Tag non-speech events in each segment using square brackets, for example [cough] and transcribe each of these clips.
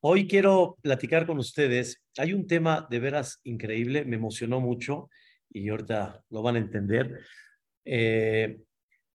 Hoy quiero platicar con ustedes. Hay un tema de veras increíble, me emocionó mucho y ahorita lo van a entender. Eh,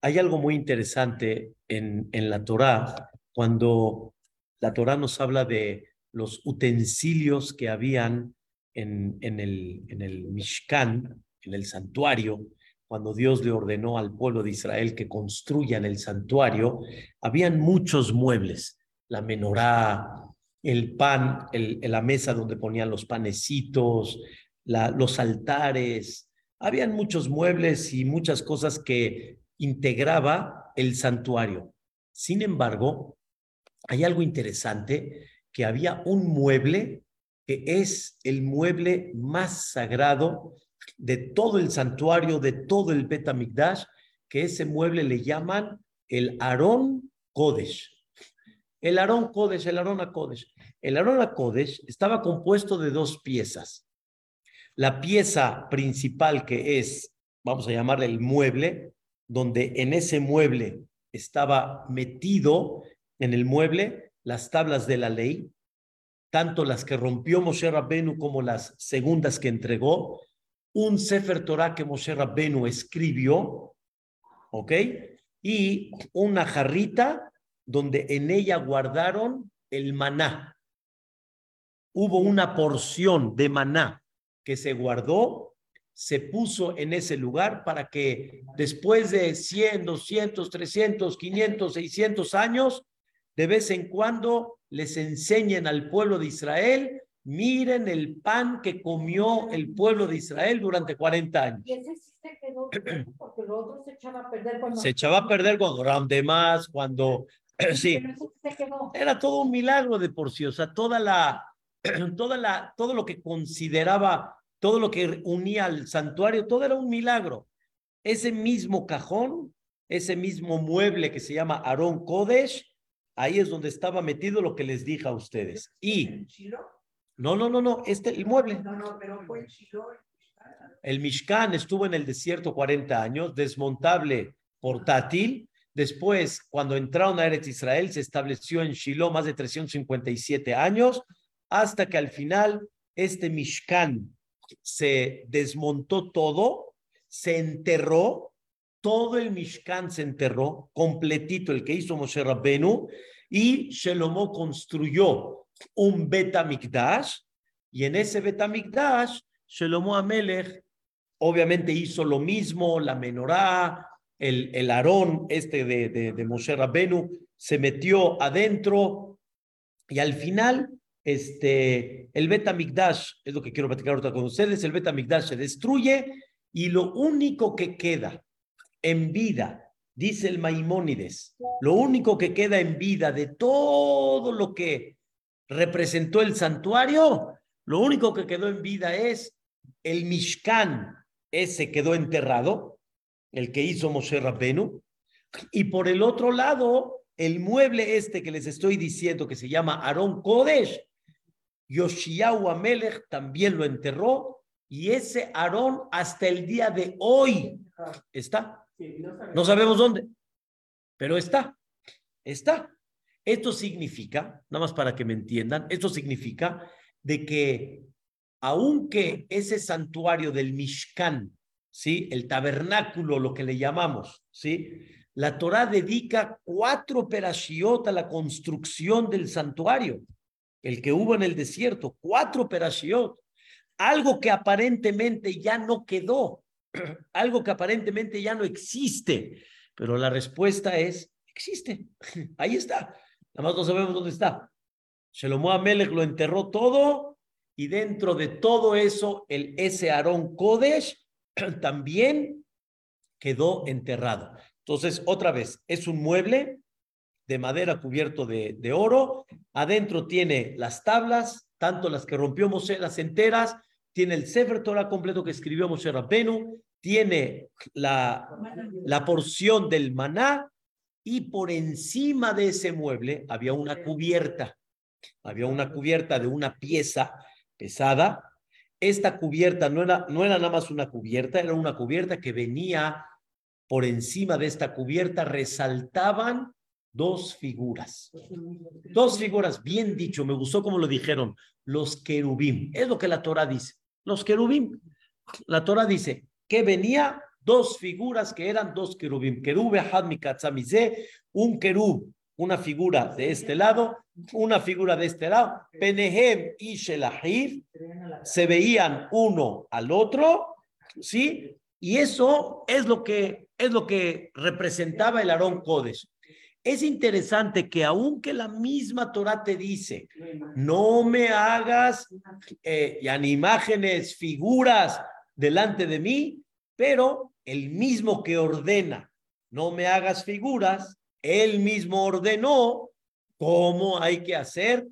hay algo muy interesante en, la Torá cuando la Torá nos habla de los utensilios que habían en, en, el, en el Mishkan, en el santuario, cuando Dios le ordenó al pueblo de Israel que construyan el santuario, habían muchos muebles, la menorá, el pan, el, la mesa donde ponían los panecitos, los altares, habían muchos muebles y muchas cosas que integraba el santuario. Sin embargo, hay algo interesante, que había un mueble que es el mueble más sagrado de todo el santuario, de todo el Betamigdash, que ese mueble le llaman el Aarón Kodesh. El Aarón Kodesh, el Aarón Kodesh. El Aarón Kodesh estaba compuesto de dos piezas. La pieza principal que es, vamos a llamarle el mueble, donde en ese mueble estaba metido en el mueble las tablas de la ley, tanto las que rompió Moshe Rabbenu como las segundas que entregó, un Sefer Torah que Moshe Rabbenu escribió, ¿ok? Y una jarrita donde en ella guardaron el maná. Hubo una porción de maná que se guardó, se puso en ese lugar para que después de 100, 200, 300, 500, 600 años, de vez en cuando les enseñen al pueblo de Israel Miren el pan que comió el pueblo de Israel durante 40 años. Y ese sí se quedó, porque lo otro se echaba a perder cuando... Se echaba a perder cuando más, cuando... [coughs] Sí, era todo un milagro de por sí, o sea, toda la, [coughs] toda la, todo lo que consideraba, todo lo que unía al santuario, todo era un milagro. Ese mismo cajón, ese mismo mueble que se llama Aarón Kodesh, ahí es donde estaba metido lo que les dije a ustedes. Y no, no, no, no, este, el mueble. No, no, pero fue el Mishkan estuvo en el desierto 40 años, desmontable, portátil. Después, cuando entraron a Eretz Israel, se estableció en Shiloh más de 357 años, hasta que al final este Mishkan se desmontó todo, se enterró, todo el Mishkan se enterró, completito, el que hizo Moshe Rabbenu, y Shelomo construyó un Betamikdash, y en ese Betamikdash, Shelomo Amelech obviamente hizo lo mismo, la menorá, el, el Aarón este de, de, de Moshe se metió adentro, y al final, este, el Betamikdash, es lo que quiero platicar ahorita con ustedes, el Betamikdash se destruye, y lo único que queda en vida dice el Maimónides, lo único que queda en vida de todo lo que representó el santuario, lo único que quedó en vida es el Mishkan, ese quedó enterrado, el que hizo Moshe Rabbenu, y por el otro lado, el mueble este que les estoy diciendo que se llama Aarón Kodesh, Yoshiyahu Amelech también lo enterró, y ese Aarón hasta el día de hoy está. No sabemos dónde, pero está, está. Esto significa, nada más para que me entiendan, esto significa de que aunque ese santuario del Mishkan, ¿sí? El tabernáculo, lo que le llamamos, ¿sí? La Torah dedica cuatro perashiot a la construcción del santuario, el que hubo en el desierto, cuatro perashiot, algo que aparentemente ya no quedó, [clears throat] algo que aparentemente ya no existe, pero la respuesta es, existe, [laughs] ahí está. Nada más no sabemos dónde está. Shelomo Amelech lo enterró todo y dentro de todo eso, el ese Aarón Kodesh [clears throat] también quedó enterrado. Entonces, otra vez, es un mueble de madera cubierto de, de oro. Adentro tiene las tablas, tanto las que rompió Moshe, las enteras. Tiene el Sefer Torah completo que escribió Moshe Rabbenu. Tiene la, la porción del maná y por encima de ese mueble había una cubierta, había una cubierta de una pieza pesada. Esta cubierta no era, no era nada más una cubierta, era una cubierta que venía por encima de esta cubierta, resaltaban dos figuras. Dos figuras, bien dicho, me gustó como lo dijeron, los querubim. Es lo que la Torah dice. Los querubim. La Torah dice que venía dos figuras que eran dos querubim. Querube un querub, una figura de este lado, una figura de este lado. Penehem y Shelahir se veían uno al otro, ¿sí? Y eso es lo que, es lo que representaba el Aarón Codes. Es interesante que aunque la misma Torah te dice, no me hagas eh, imágenes, figuras delante de mí, pero el mismo que ordena, no me hagas figuras, él mismo ordenó cómo hay que hacer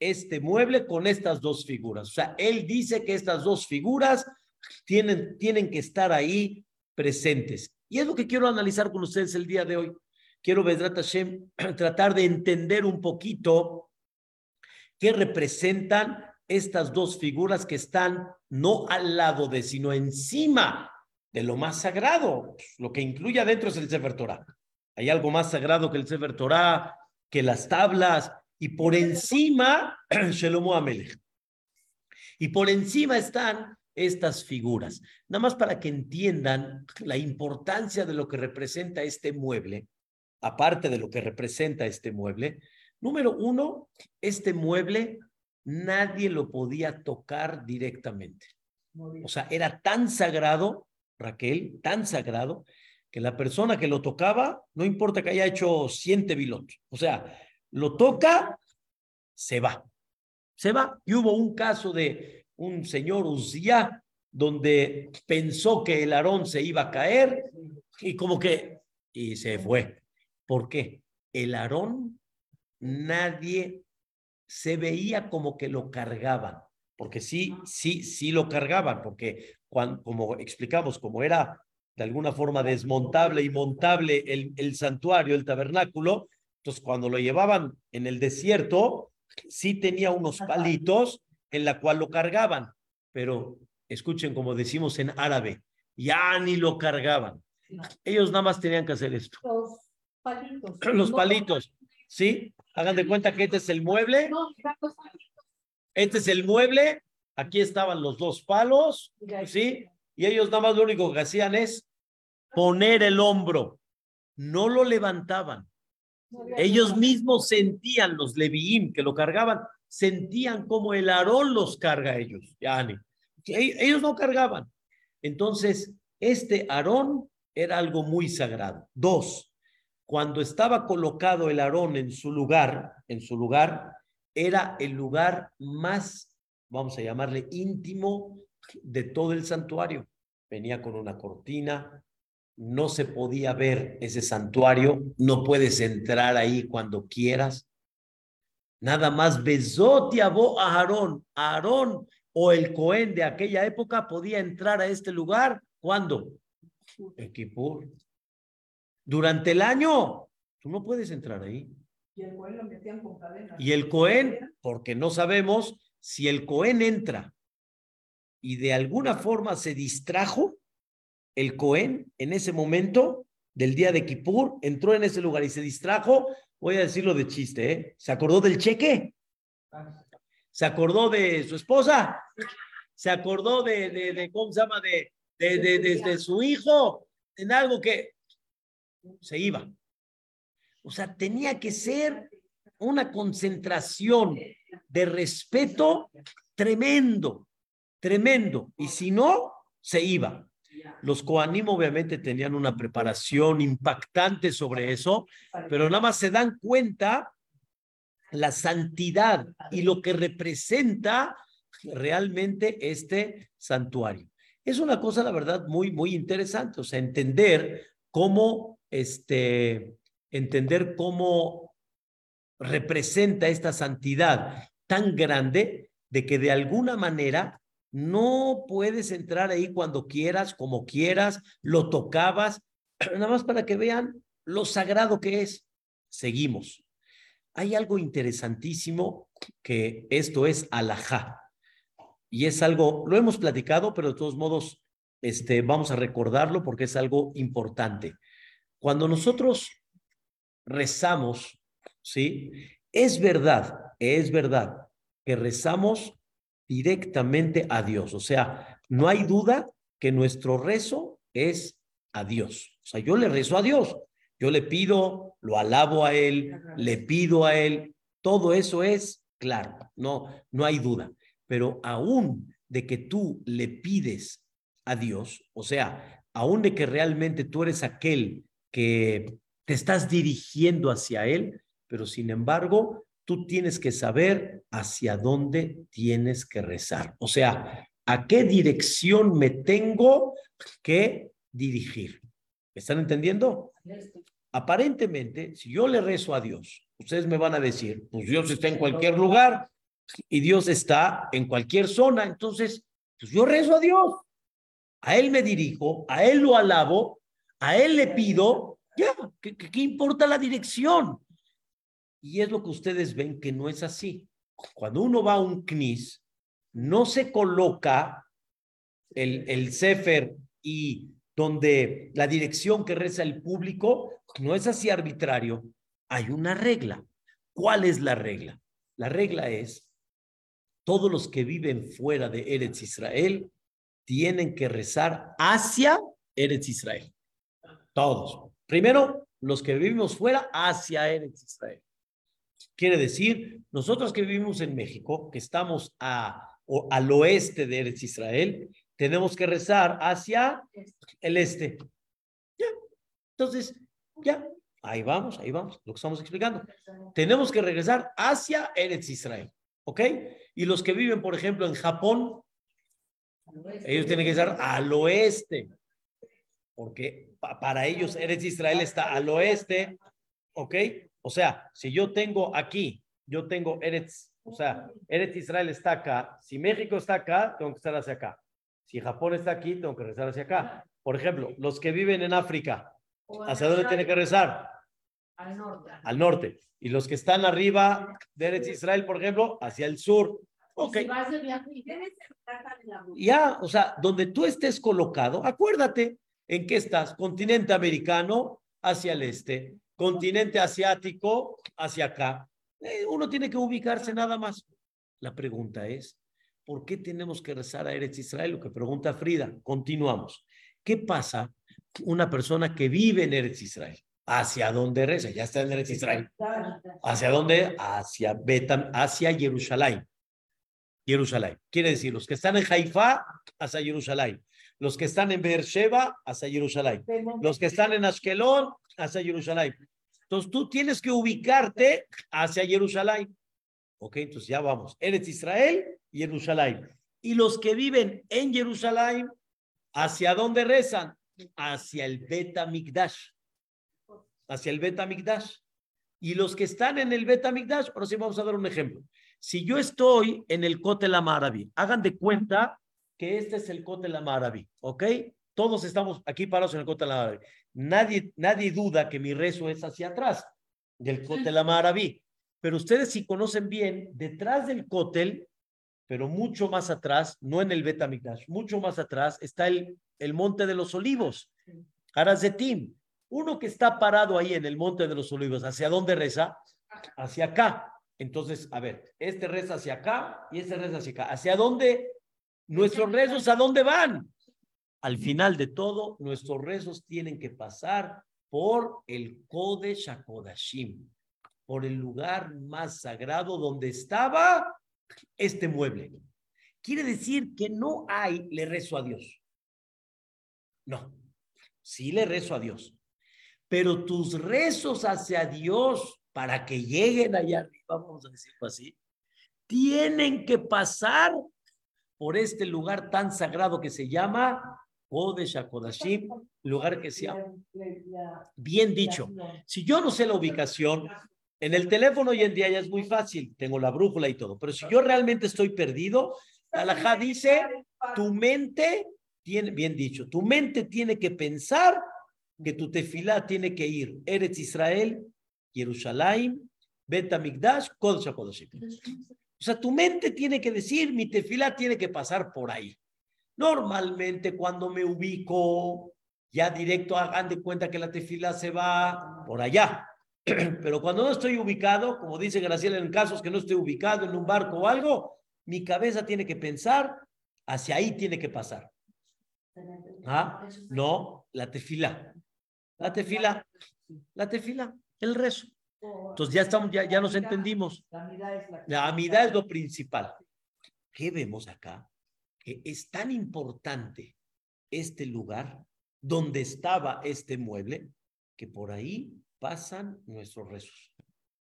este mueble con estas dos figuras. O sea, él dice que estas dos figuras tienen, tienen que estar ahí presentes. Y es lo que quiero analizar con ustedes el día de hoy. Quiero, Vedrat Hashem, [clears throat] tratar de entender un poquito qué representan estas dos figuras que están no al lado de, sino encima de lo más sagrado. Lo que incluye adentro es el Sefer. Hay algo más sagrado que el Sefer Torah, que las tablas, y por encima, [clears throat] Shelomo Amelech. Y por encima están estas figuras. Nada más para que entiendan la importancia de lo que representa este mueble, aparte de lo que representa este mueble. Número uno, este mueble nadie lo podía tocar directamente. O sea, era tan sagrado, Raquel, tan sagrado, que la persona que lo tocaba, no importa que haya hecho 100 bilot, o sea, lo toca, se va, se va. Y hubo un caso de un señor Uzziah, donde pensó que el Aarón se iba a caer y como que, y se fue. ¿Por qué? El Aarón, nadie se veía como que lo cargaban, porque sí, sí, sí lo cargaban, porque cuando, como explicamos, como era de alguna forma desmontable y montable el, el santuario, el tabernáculo, entonces cuando lo llevaban en el desierto, sí tenía unos palitos en la cual lo cargaban, pero escuchen como decimos en árabe, ya ni lo cargaban. Ellos nada más tenían que hacer esto. Los palitos. [clears throat] Los palitos, ¿sí? Hagan de cuenta que este es el mueble. Este es el mueble. Aquí estaban los dos palos, ¿sí? Y ellos nada más lo único que hacían es poner el hombro. No lo levantaban. Ellos mismos sentían los leviim que lo cargaban, sentían como el Aarón los carga a ellos. Yani. Ellos no cargaban. Entonces, este Aarón era algo muy sagrado. Dos, cuando estaba colocado el Aarón en su lugar, en su lugar, era el lugar más, vamos a llamarle íntimo de todo el santuario. Venía con una cortina, no se podía ver ese santuario, no puedes entrar ahí cuando quieras. Nada más Bezot y a Aarón. Aarón o el Cohen de aquella época podía entrar a este lugar. ¿Cuándo? En Kippur. Durante el año, tú no puedes entrar ahí. Y el Cohen lo metían con. Y el Cohen, porque no sabemos si el Cohen entra y de alguna forma se distrajo, el Cohen en ese momento del día de Kippur entró en ese lugar y se distrajo, voy a decirlo de chiste, ¿eh? ¿Se acordó del cheque? ¿Se acordó de su esposa? ¿Se acordó de, de, ¿cómo se llama? De, de, su hijo, en algo que se iba. O sea, tenía que ser una concentración de respeto tremendo, tremendo. Y si no, se iba. Los Koanim obviamente tenían una preparación impactante sobre eso, pero nada más se dan cuenta la santidad y lo que representa realmente este santuario. Es una cosa, la verdad, muy, muy interesante, o sea, entender cómo, este, entender cómo representa esta santidad tan grande de que de alguna manera no puedes entrar ahí cuando quieras, como quieras, lo tocabas, [clears throat] nada más para que vean lo sagrado que es. Seguimos. Hay algo interesantísimo que esto es alajá. Y es algo, lo hemos platicado, pero de todos modos, este, vamos a recordarlo porque es algo importante. Cuando nosotros rezamos, ¿sí? Es verdad, es verdad que rezamos directamente a Dios. O sea, no hay duda que nuestro rezo es a Dios. O sea, yo le rezo a Dios. Yo le pido, lo alabo a Él, le pido a Él. Todo eso es claro, no, no hay duda. Pero aún de que tú le pides a Dios, o sea, aún de que realmente tú eres aquel que te estás dirigiendo hacia Él, pero sin embargo, tú tienes que saber hacia dónde tienes que rezar. O sea, a qué dirección me tengo que dirigir. ¿Me están entendiendo? Aparentemente, si yo le rezo a Dios, ustedes me van a decir, pues Dios está en cualquier lugar y Dios está en cualquier zona. Entonces, pues yo rezo a Dios. A Él me dirijo, a Él lo alabo, a Él le pido, ya, ¿qué, qué importa la dirección? Y es lo que ustedes ven que no es así. Cuando uno va a un CNIS, no se coloca el, el Sefer y donde la dirección que reza el público no es así arbitrario. Hay una regla. ¿Cuál es la regla? La regla es, todos los que viven fuera de Eretz Israel tienen que rezar hacia Eretz Israel. Todos. Primero, los que vivimos fuera hacia Eretz Israel. Quiere decir, nosotros que vivimos en México, que estamos a, al oeste de Eretz Israel, tenemos que rezar hacia el este. Ya. Entonces, ya, ahí vamos, ahí vamos, lo que estamos explicando. Tenemos que regresar hacia Eretz Israel, ¿ok? Y los que viven, por ejemplo, en Japón, ellos tienen que rezar al oeste, porque para ellos Eretz Israel está al oeste, ¿ok? O sea, si yo tengo aquí, yo tengo Eretz, o sea, Eretz Israel está acá, si México está acá, tengo que estar hacia acá. Si Japón está aquí, tengo que rezar hacia acá. Por ejemplo, los que viven en África, ¿hacia dónde tienen que rezar? Al norte. Al norte. Y los que están arriba de Eretz Israel, por ejemplo, hacia el sur. Ok. Ya, o sea, donde tú estés colocado, acuérdate en qué estás. Continente americano hacia el este, continente asiático hacia acá. Eh, uno tiene que ubicarse nada más. La pregunta es, ¿por qué tenemos que rezar a Eretz Israel? Lo que pregunta Frida. Continuamos. ¿Qué pasa una persona que vive en Eretz Israel? ¿Hacia dónde reza? Ya está en Eretz Israel. ¿Hacia dónde? Hacia Betam, hacia Jerusalén. Jerusalén. Quiere decir, los que están en Haifa, hacia Jerusalén. Los que están en Beersheba, hacia Jerusalén. Los que están en Ashkelon, hacia Jerusalén. Entonces tú tienes que ubicarte hacia Jerusalén. Ok, entonces ya vamos. Eres Israel Jerusalén. Y los que viven en Jerusalén, ¿hacia dónde rezan? Hacia el Beta Mikdash. Hacia el Beta Mikdash. Y los que están en el Beta Mikdash, ahora sí vamos a dar un ejemplo. Si yo estoy en el Kotel Amarabi, hagan de cuenta que este es el Kotel Amarabi, ¿ok? Todos estamos aquí parados en el Kotel Amarabi. Nadie, nadie duda que mi rezo es hacia atrás del Kotel Amarabi. Pero ustedes si conocen bien, detrás del Kotel, pero mucho más atrás, no en el Betamigdash, mucho más atrás está el, el Monte de los Olivos, Arazetim. Uno que está parado ahí en el Monte de los Olivos, ¿hacia dónde reza? Hacia acá. Entonces, a ver, este reza hacia acá y este reza hacia acá. ¿Hacia dónde? Nuestros rezos, ¿a dónde van? al final de todo, nuestros rezos tienen que pasar por el Kodesh HaKodashim, por el lugar más sagrado donde estaba este mueble. Quiere decir que no hay le rezo a Dios. No, sí le rezo a Dios. Pero tus rezos hacia Dios para que lleguen allá arriba, vamos a decirlo así, tienen que pasar por este lugar tan sagrado que se llama Kodesh HaKodashim, lugar que sea bien dicho. Si yo no sé la ubicación, en el teléfono hoy en día ya es muy fácil, tengo la brújula y todo, pero si yo realmente estoy perdido, la dice, tu mente tiene, bien dicho, tu mente tiene que pensar que tu tefilá tiene que ir Eretz Israel, Jerusalén, Bet Amigdash, Kodesh HaKodashim. O sea, tu mente tiene que decir, mi tefilá tiene que pasar por ahí. Normalmente cuando me ubico ya directo, hagan de cuenta que la tefila se va por allá. [clears throat] Pero cuando no estoy ubicado, como dice Graciela, en casos que no estoy ubicado en un barco o algo, mi cabeza tiene que pensar, hacia ahí tiene que pasar. ¿Ah? No, la tefila. La tefila. La tefila, el rezo. Entonces ya estamos, ya, ya nos entendimos. La amidad es lo principal. ¿Qué vemos acá? Que es tan importante este lugar donde estaba este mueble que por ahí pasan nuestros rezos.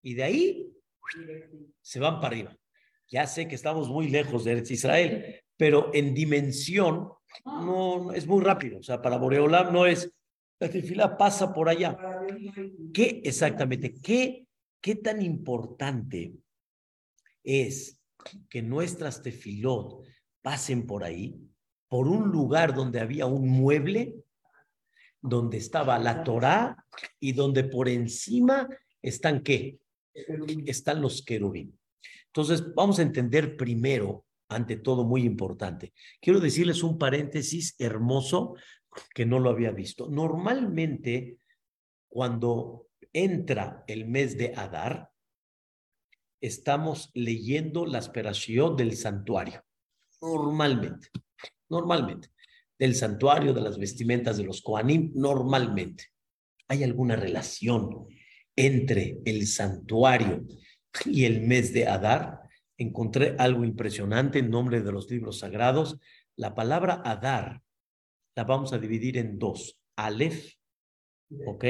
Y de ahí se van para arriba. Ya sé que estamos muy lejos de Israel, pero en dimensión no, es muy rápido. O sea, para Boreolam no es, la tefila pasa por allá. ¿Qué exactamente? ¿Qué, qué tan importante es que nuestras tefilot pasen por ahí, por un lugar donde había un mueble, donde estaba la Torá y donde por encima están qué? Están los querubín. Entonces, vamos a entender primero, ante todo, muy importante. Quiero decirles un paréntesis hermoso que no lo había visto. Normalmente, cuando entra el mes de Adar, estamos leyendo la aspiración del santuario. Normalmente, normalmente. Del santuario, de las vestimentas de los Koanim, normalmente. ¿Hay alguna relación entre el santuario y el mes de Adar? Encontré algo impresionante en nombre de los libros sagrados. La palabra Adar la vamos a dividir en dos. Aleph, ¿ok?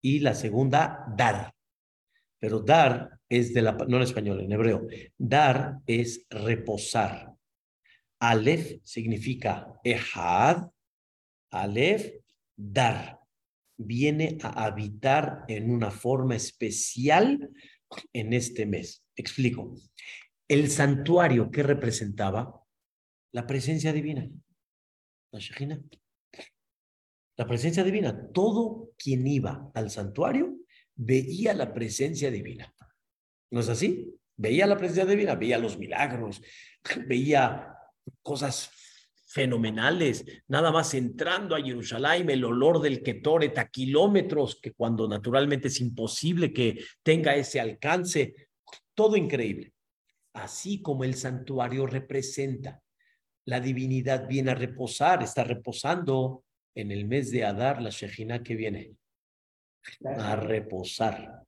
Y la segunda, Dar. Pero dar es de la, no en español, en hebreo. Dar es reposar. Aleph significa ehad. Aleph, dar. Viene a habitar en una forma especial en este mes. Explico. El santuario que representaba la presencia divina. La presencia divina. Todo quien iba al santuario veía la presencia divina. ¿No es así? Veía la presencia divina, veía los milagros, [laughs] veía cosas fenomenales, nada más entrando a Jerusalén, el olor del Ketoret a kilómetros, que cuando naturalmente es imposible que tenga ese alcance, todo increíble. Así como el santuario representa, la divinidad viene a reposar, está reposando en el mes de Adar, la Shejina que viene a reposar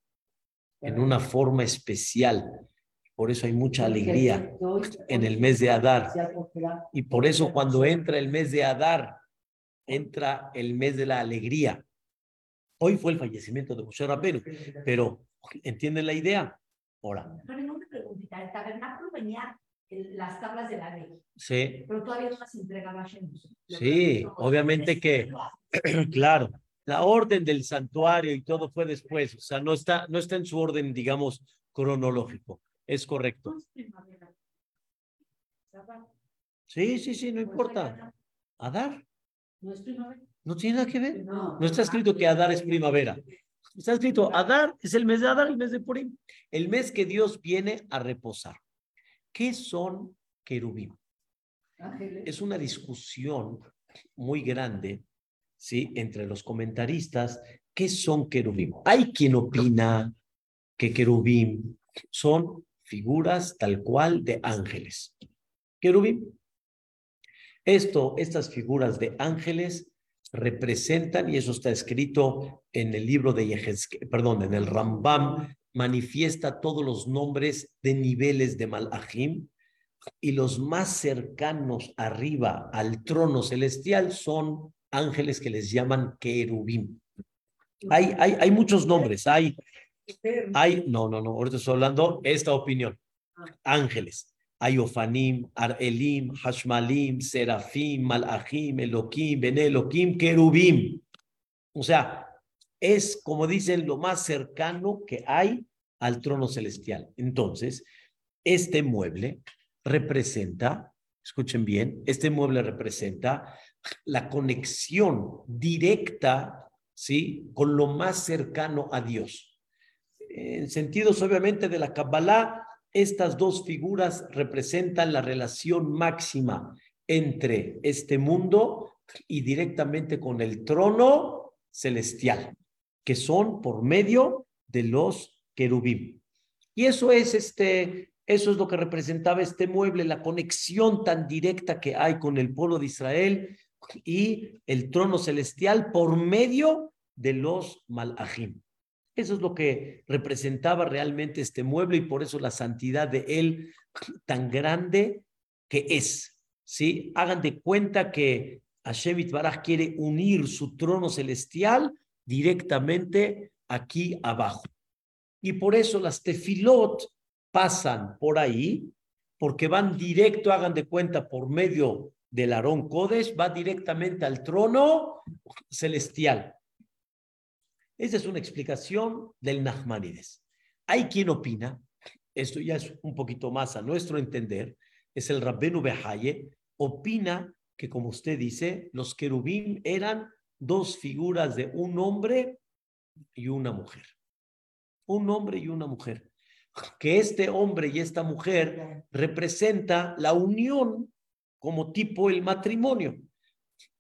en una forma especial. Por eso hay mucha alegría en el mes de Adar. Y por eso cuando entra el mes de Adar, entra el mes de la alegría. Hoy fue el fallecimiento de José Rabenu, pero ¿entienden la idea? Ahora. El tabernáculo venía las tablas de la ley. Sí. Pero todavía no las entregaba Sí, obviamente que, [clears throat] claro, la orden del santuario y todo fue después, o sea, no está, no está en su orden, digamos, cronológico. Es correcto. Sí, sí, sí, no importa. Adar. No tiene nada que ver. No está escrito que Adar es primavera. Está escrito Adar es el mes de Adar, el mes de Purim. El mes que Dios viene a reposar. ¿Qué son querubim? Es una discusión muy grande ¿sí? entre los comentaristas, ¿qué son querubim? Hay quien opina que querubim son figuras tal cual de ángeles. Querubim. Esto, estas figuras de ángeles representan, y eso está escrito en el libro de Yehezkel, perdón, en el Rambam, manifiesta todos los nombres de niveles de Malachim, y los más cercanos arriba al trono celestial son ángeles que les llaman querubim. Hay, hay, hay muchos nombres, hay, hay, no, no, no, ahorita estoy hablando esta opinión. Ángeles. Hay Ofanim, Arelim, Hashmalim, Serafim, Malachim, Elohim, Ben Elohim, Querubim. O sea, es como dicen lo más cercano que hay al trono celestial. Entonces, este mueble representa, escuchen bien, este mueble representa la conexión directa, ¿sí? Con lo más cercano a Dios. En sentidos, obviamente, de la Kabbalah, estas dos figuras representan la relación máxima entre este mundo y directamente con el trono celestial, que son por medio de los querubim. Y eso es este, eso es lo que representaba este mueble, la conexión tan directa que hay con el pueblo de Israel y el trono celestial por medio de los malajim. Eso es lo que representaba realmente este mueble y por eso la santidad de él tan grande que es. ¿sí? Hagan de cuenta que Hashem Baraj quiere unir su trono celestial directamente aquí abajo. Y por eso las tefilot pasan por ahí, porque van directo, hagan de cuenta, por medio del Aarón Codes, va directamente al trono celestial. Esa es una explicación del Nachmanides. Hay quien opina, esto ya es un poquito más a nuestro entender, es el Rabbenu Behaye, opina que, como usted dice, los querubín eran dos figuras de un hombre y una mujer. Un hombre y una mujer. Que este hombre y esta mujer representa la unión como tipo el matrimonio.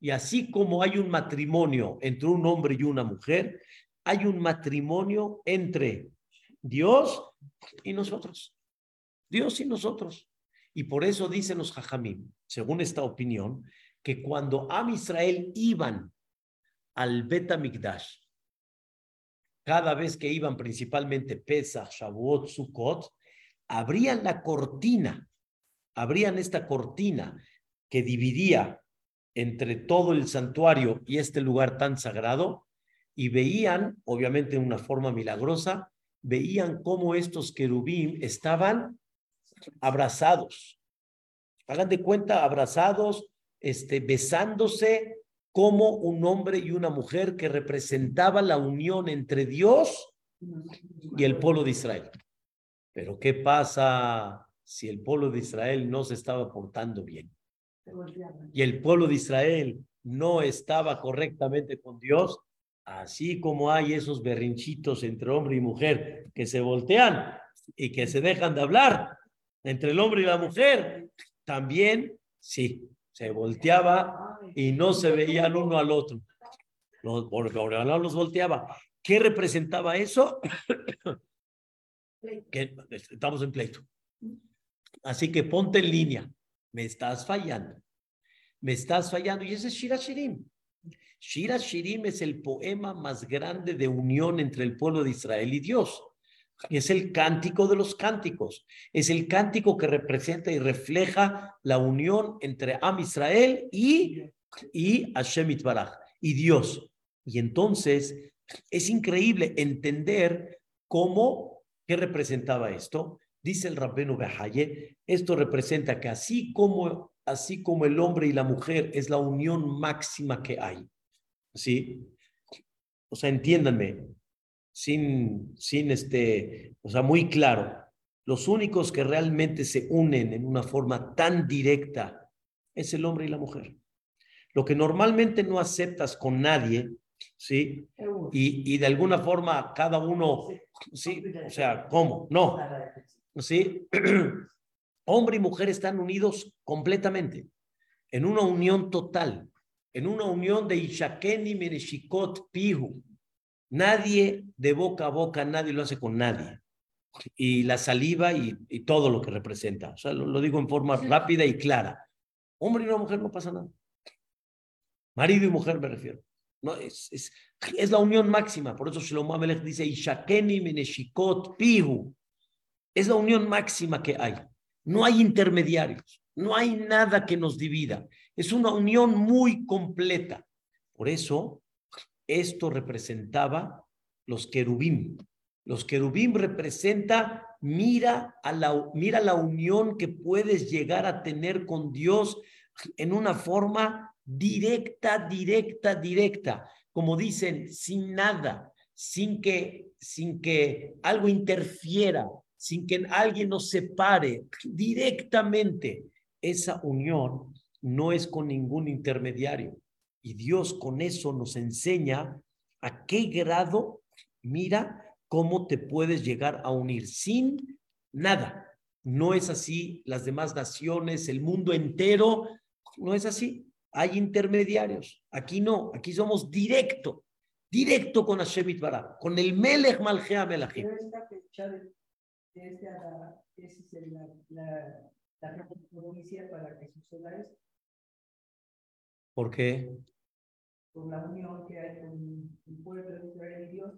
Y así como hay un matrimonio entre un hombre y una mujer, hay un matrimonio entre Dios y nosotros. Dios y nosotros. Y por eso dicen los Jajamim, según esta opinión, que cuando Am Israel iban al Bet Mikdash, cada vez que iban principalmente Pesach, Shavuot, Sukkot, abrían la cortina, abrían esta cortina que dividía entre todo el santuario y este lugar tan sagrado, y veían, obviamente de una forma milagrosa, veían cómo estos querubín estaban abrazados. Hagan de cuenta, abrazados, este, besándose como un hombre y una mujer que representaba la unión entre Dios y el pueblo de Israel. Pero ¿qué pasa si el pueblo de Israel no se estaba portando bien? Y el pueblo de Israel no estaba correctamente con Dios, así como hay esos berrinchitos entre hombre y mujer que se voltean y que se dejan de hablar entre el hombre y la mujer, también sí, se volteaba y no se veían uno al otro. Los, porque los volteaba. ¿Qué representaba eso? que estamos en pleito. Así que ponte en línea. Me estás fallando. Me estás fallando. Y ese es Shira Shirim. Shira Shirim es el poema más grande de unión entre el pueblo de Israel y Dios. Es el cántico de los cánticos. Es el cántico que representa y refleja la unión entre Am Israel y, y Hashem Itbaraj, y Dios. Y entonces es increíble entender cómo, qué representaba esto. Dice el Rabbenu Behaye, esto representa que así como, así como el hombre y la mujer es la unión máxima que hay, ¿sí? O sea, entiéndanme, sin, sin este, o sea, muy claro. Los únicos que realmente se unen en una forma tan directa es el hombre y la mujer. Lo que normalmente no aceptas con nadie, ¿sí? Y, y de alguna forma cada uno, ¿sí? O sea, ¿cómo? No. ¿Sí? [clears throat] Hombre y mujer están unidos completamente, en una unión total, en una unión de Ishakeni Meneshikot Pihu, Nadie de boca a boca, nadie lo hace con nadie. Y la saliva y, todo lo que representa. O sea, lo, digo en forma rápida y clara. Hombre y una mujer no pasa nada. Marido y mujer me refiero. No, es, la unión máxima. Por eso Shlomo Amelech dice, meneshikot. Es la unión máxima que hay. No hay intermediarios. No hay nada que nos divida. Es una unión muy completa. Por eso esto representaba los querubín. Los querubín representa, mira, a la, mira la unión que puedes llegar a tener con Dios en una forma directa, directa, directa. Como dicen, sin nada, sin que, sin que algo interfiera, sin que alguien nos separe directamente. Esa unión no es con ningún intermediario. Y Dios con eso nos enseña a qué grado, mira cómo te puedes llegar a unir sin nada. No es así las demás naciones, el mundo entero, no es así. Hay intermediarios. Aquí no, aquí somos directo. directo con Hashem Itbaraj, con el Melech Malgea Melachim. De este esa es la, la, la provincia para que suceda esto, ¿Por qué? por la unión que hay con el pueblo de Israel y Dios.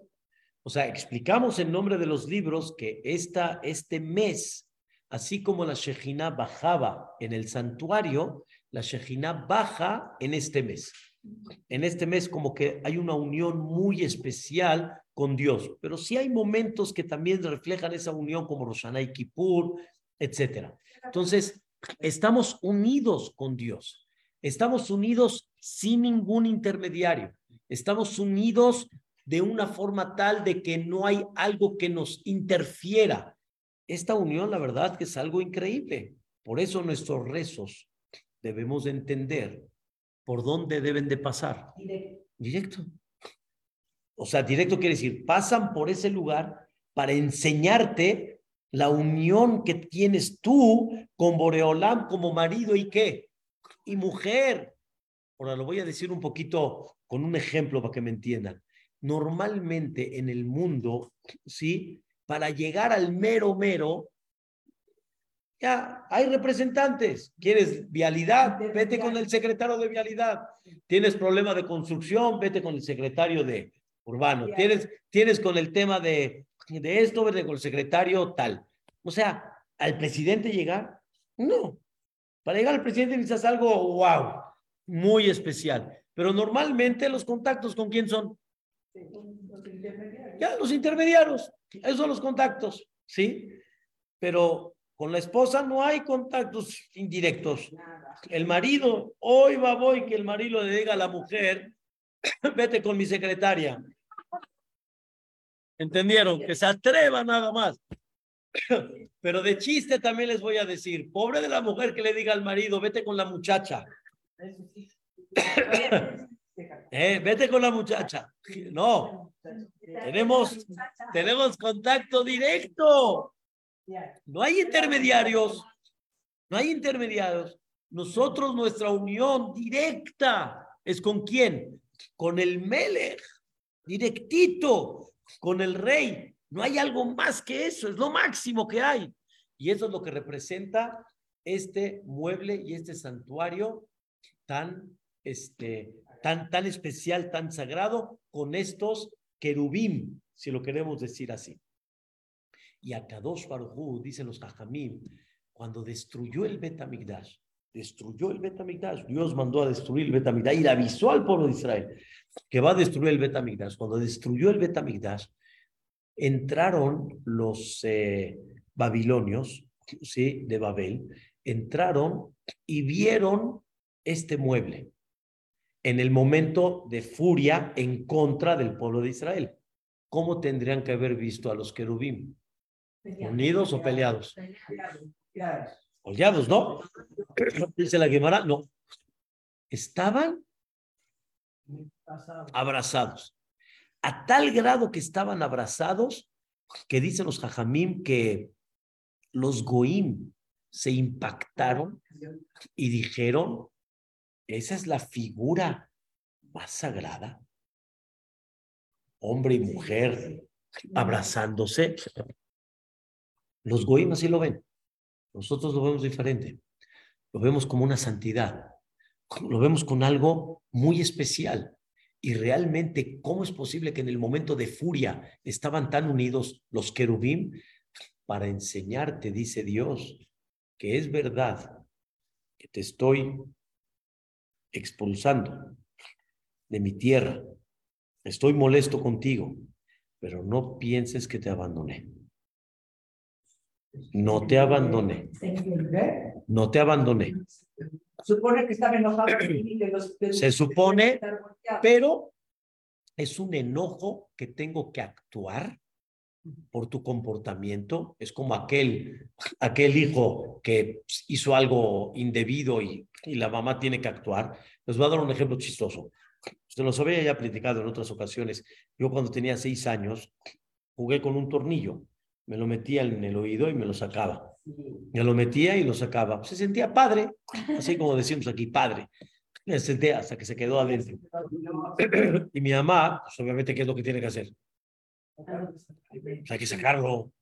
O sea, explicamos en nombre de los libros que esta, este mes, así como la Shejina bajaba en el santuario, la Shejina baja en este mes. En este mes como que hay una unión muy especial con Dios, pero sí hay momentos que también reflejan esa unión como Roshaná Kippur, etc. Entonces, estamos unidos con Dios. Estamos unidos sin ningún intermediario. Estamos unidos de una forma tal de que no hay algo que nos interfiera. Esta unión, la verdad, que es algo increíble. Por eso nuestros rezos debemos de entender por dónde deben de pasar. Directo. Directo. O sea, directo quiere decir, pasan por ese lugar para enseñarte la unión que tienes tú con Boreolam como marido y qué? Y mujer. Ahora lo voy a decir un poquito con un ejemplo para que me entiendan. Normalmente en el mundo, ¿sí? Para llegar al mero mero, ya hay representantes. ¿Quieres vialidad? Vete con el secretario de vialidad. ¿Tienes problema de construcción? Vete con el secretario de urbano. ¿Tienes, tienes con el tema de, de esto? Vete con el secretario tal. O sea, ¿al presidente llegar? No. Para llegar al presidente necesitas algo, wow, muy especial. Pero normalmente los contactos con quién son? Los intermediarios. Ya, los intermediarios. Esos son los contactos, ¿sí? Pero con la esposa no hay contactos indirectos. Nada. El marido, hoy va voy que el marido le diga a la mujer, [coughs] vete con mi secretaria. ¿Entendieron? Que se atreva nada más. [coughs] Pero de chiste también les voy a decir, pobre de la mujer que le diga al marido, vete con la muchacha. [coughs] Eh, vete con la muchacha. No, tenemos, tenemos contacto directo. No hay intermediarios. No hay intermediarios. Nosotros, nuestra unión directa es con quién? Con el Melech, directito, con el rey. No hay algo más que eso, es lo máximo que hay. Y eso es lo que representa este mueble y este santuario tan, este, tan, tan especial, tan sagrado, con estos querubim, si lo queremos decir así. Y a Kadosh Baruj dicen los Jajamim, cuando destruyó el Betamigdash, destruyó el Betamigdash, Dios mandó a destruir el Betamigdash y le avisó al pueblo de Israel que va a destruir el Betamigdash. Cuando destruyó el Betamigdash, entraron los eh, babilonios, ¿sí? De Babel, entraron y vieron este mueble en el momento de furia en contra del pueblo de Israel. ¿Cómo tendrían que haber visto a los querubim? ¿Unidos o peleados? Oleados, ¿no? [clears throat] Dice la Gemara, no. Estaban abrazados. A tal grado que estaban abrazados que dicen los jajamim que los goim se impactaron y dijeron, esa es la figura más sagrada. Hombre y mujer abrazándose. Los goim así lo ven. Nosotros lo vemos diferente. Lo vemos como una santidad. Lo vemos con algo muy especial. Y realmente, ¿cómo es posible que en el momento de furia estaban tan unidos los querubim? Para enseñarte, dice Dios, que es verdad que te estoy expulsando de mi tierra. Estoy molesto contigo, pero no pienses que te abandoné. No te abandoné. No te abandoné. Supone que estaba enojado [clears throat] que los- que- Se supone, pero es un enojo que tengo que actuar por tu comportamiento. Es como aquel, aquel hijo que hizo algo indebido y, y la mamá tiene que actuar. Les voy a dar un ejemplo chistoso. Se los había ya platicado en otras ocasiones. Yo cuando tenía seis años jugué con un tornillo. Me lo metía en el oído y me lo sacaba. Me lo metía y lo sacaba. Se sentía padre, así como decimos aquí, padre. Me senté hasta que se quedó adentro. [clears throat] Y mi mamá, pues, obviamente, ¿qué es lo que tiene que hacer? Pues, hay que sacarlo.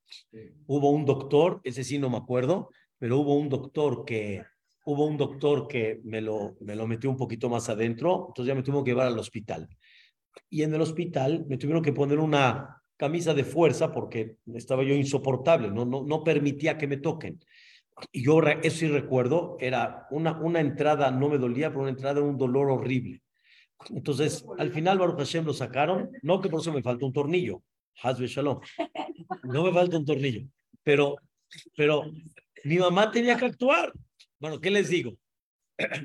Hubo un doctor, ese sí no me acuerdo, pero hubo un doctor que hubo un doctor que me lo, me lo metió un poquito más adentro, entonces ya me tuvo que llevar al hospital. Y en el hospital me tuvieron que poner una camisa de fuerza porque estaba yo insoportable, no, no, no permitía que me toquen. Y yo eso sí recuerdo, era una, una entrada, no me dolía, pero una entrada era un dolor horrible. Entonces, al final Baruch Hashem lo sacaron, no que por eso me faltó un tornillo, Hazbe Shalom, no me falta un tornillo, pero, pero mi mamá tenía que actuar. Bueno, ¿qué les digo?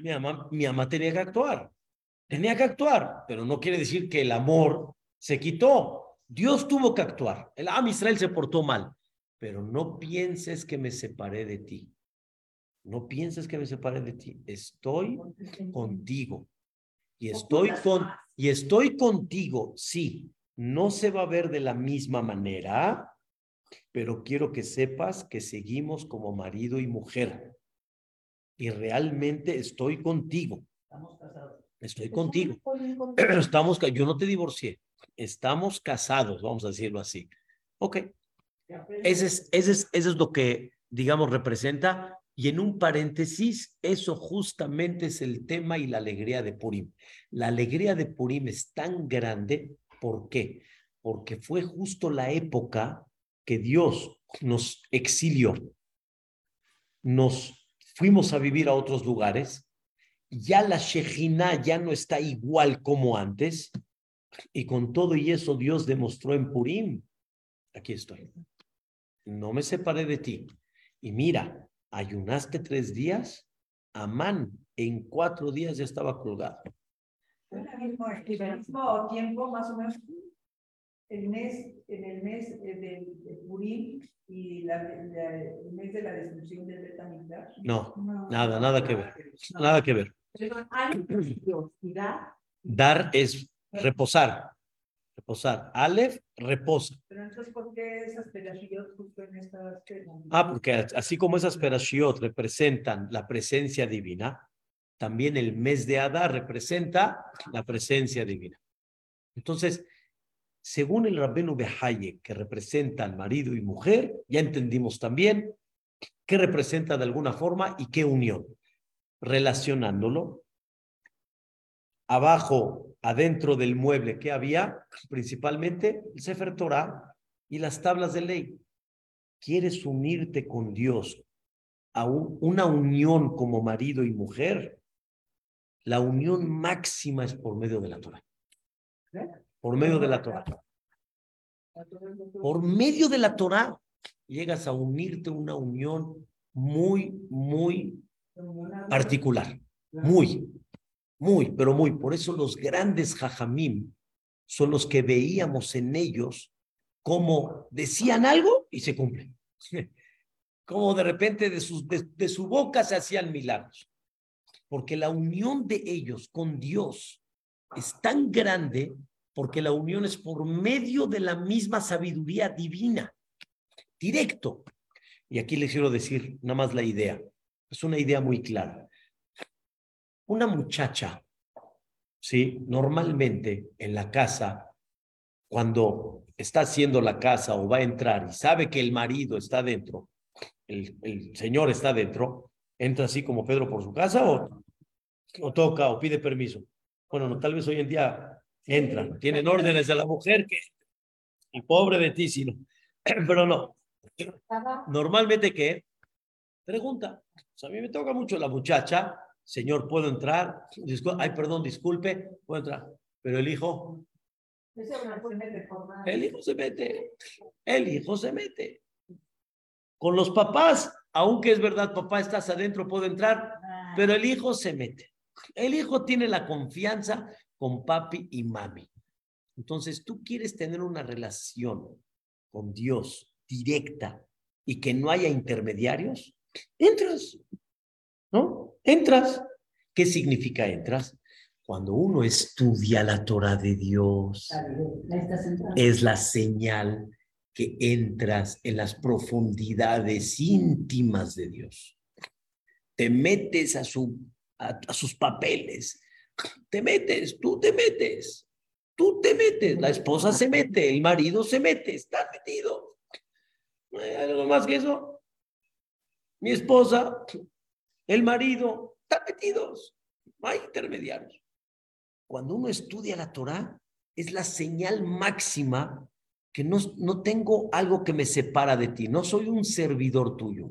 Mi mamá, mi mamá tenía que actuar, tenía que actuar, pero no quiere decir que el amor se quitó. Dios tuvo que actuar. El Am Israel se portó mal, pero no pienses que me separé de ti. No pienses que me separé de ti. Estoy contigo. Y estoy con y estoy contigo. Sí, no se va a ver de la misma manera, pero quiero que sepas que seguimos como marido y mujer. Y realmente estoy contigo. Estoy contigo. [clears throat] Estamos, yo no te divorcié. Estamos casados, vamos a decirlo así. Ok. Ese es, ese es, eso es lo que, digamos, representa. Y en un paréntesis, eso justamente es el tema y la alegría de Purim. La alegría de Purim es tan grande, ¿por qué? Porque fue justo la época que Dios nos exilió, nos fuimos a vivir a otros lugares, ya la Shejina ya no está igual como antes, y con todo y eso Dios demostró en Purim, aquí estoy, no me separé de ti. Y mira, ayunaste tres días, Amán en cuatro días ya estaba colgado. El mismo tiempo, más o menos, el mes, en el mes de, de Purim y la, el mes de la destrucción del Betamigdash. No, nada, nada que ver. Nada que ver. [clears throat] Dar es reposar. Reposar. Aleph, reposa. Pero entonces, ¿por qué esas perashiot justo en estas Ah, porque así como esas perashiot representan la presencia divina, también el mes de Adar representa la presencia divina. Entonces, según el Rabbenu Behaye, que representa al marido y mujer, ya entendimos también qué representa de alguna forma y qué unión. Relacionándolo, abajo, adentro del mueble que había, principalmente el Sefer Torah y las tablas de ley. ¿Quieres unirte con Dios a una unión como marido y mujer? La unión máxima es por medio de la Torah por medio de la Torah. Por medio de la Torah llegas a unirte una unión muy, muy particular. Muy, muy, pero muy. Por eso los grandes jajamim son los que veíamos en ellos como decían algo y se cumplen. [laughs] Como de repente de, sus, de su boca se hacían milagros. Porque la unión de ellos con Dios es tan grande porque la unión es por medio de la misma sabiduría divina, directo. Y aquí les quiero decir nada más la idea. Es una idea muy clara. Una muchacha, ¿sí? Normalmente en la casa, cuando está haciendo la casa o va a entrar y sabe que el marido está dentro, el, el señor está dentro, entra así como Pedro por su casa o, o toca o pide permiso. Bueno, no, tal vez hoy en día entran, tienen órdenes de la mujer que, y pobre de ti, sino, [clears throat] pero no. Normalmente, ¿qué? Pregunta. a mí me toca mucho la muchacha, señor, ¿puedo entrar? Ay, perdón, disculpe, ¿puedo entrar? Pero el hijo, el hijo se mete, el hijo se mete. Con los papás, aunque es verdad, papá, estás adentro, puedo entrar, pero el hijo se mete. El hijo tiene la confianza con papi y mami. Entonces, tú quieres tener una relación con Dios directa y que no haya intermediarios, entras, ¿no? Entras. ¿Qué significa entras? Cuando uno estudia la Torah de Dios, es la señal que entras en las profundidades íntimas de Dios. Te metes a, su, a sus papeles, Te metes, tú te metes, tú te metes, la esposa se mete, el marido se mete. ¿No hay algo más que eso? Mi esposa, el marido, están metidos. No hay intermediarios. Cuando uno estudia la Torah, es la señal máxima que no, no tengo algo que me separa de ti, no soy un servidor tuyo.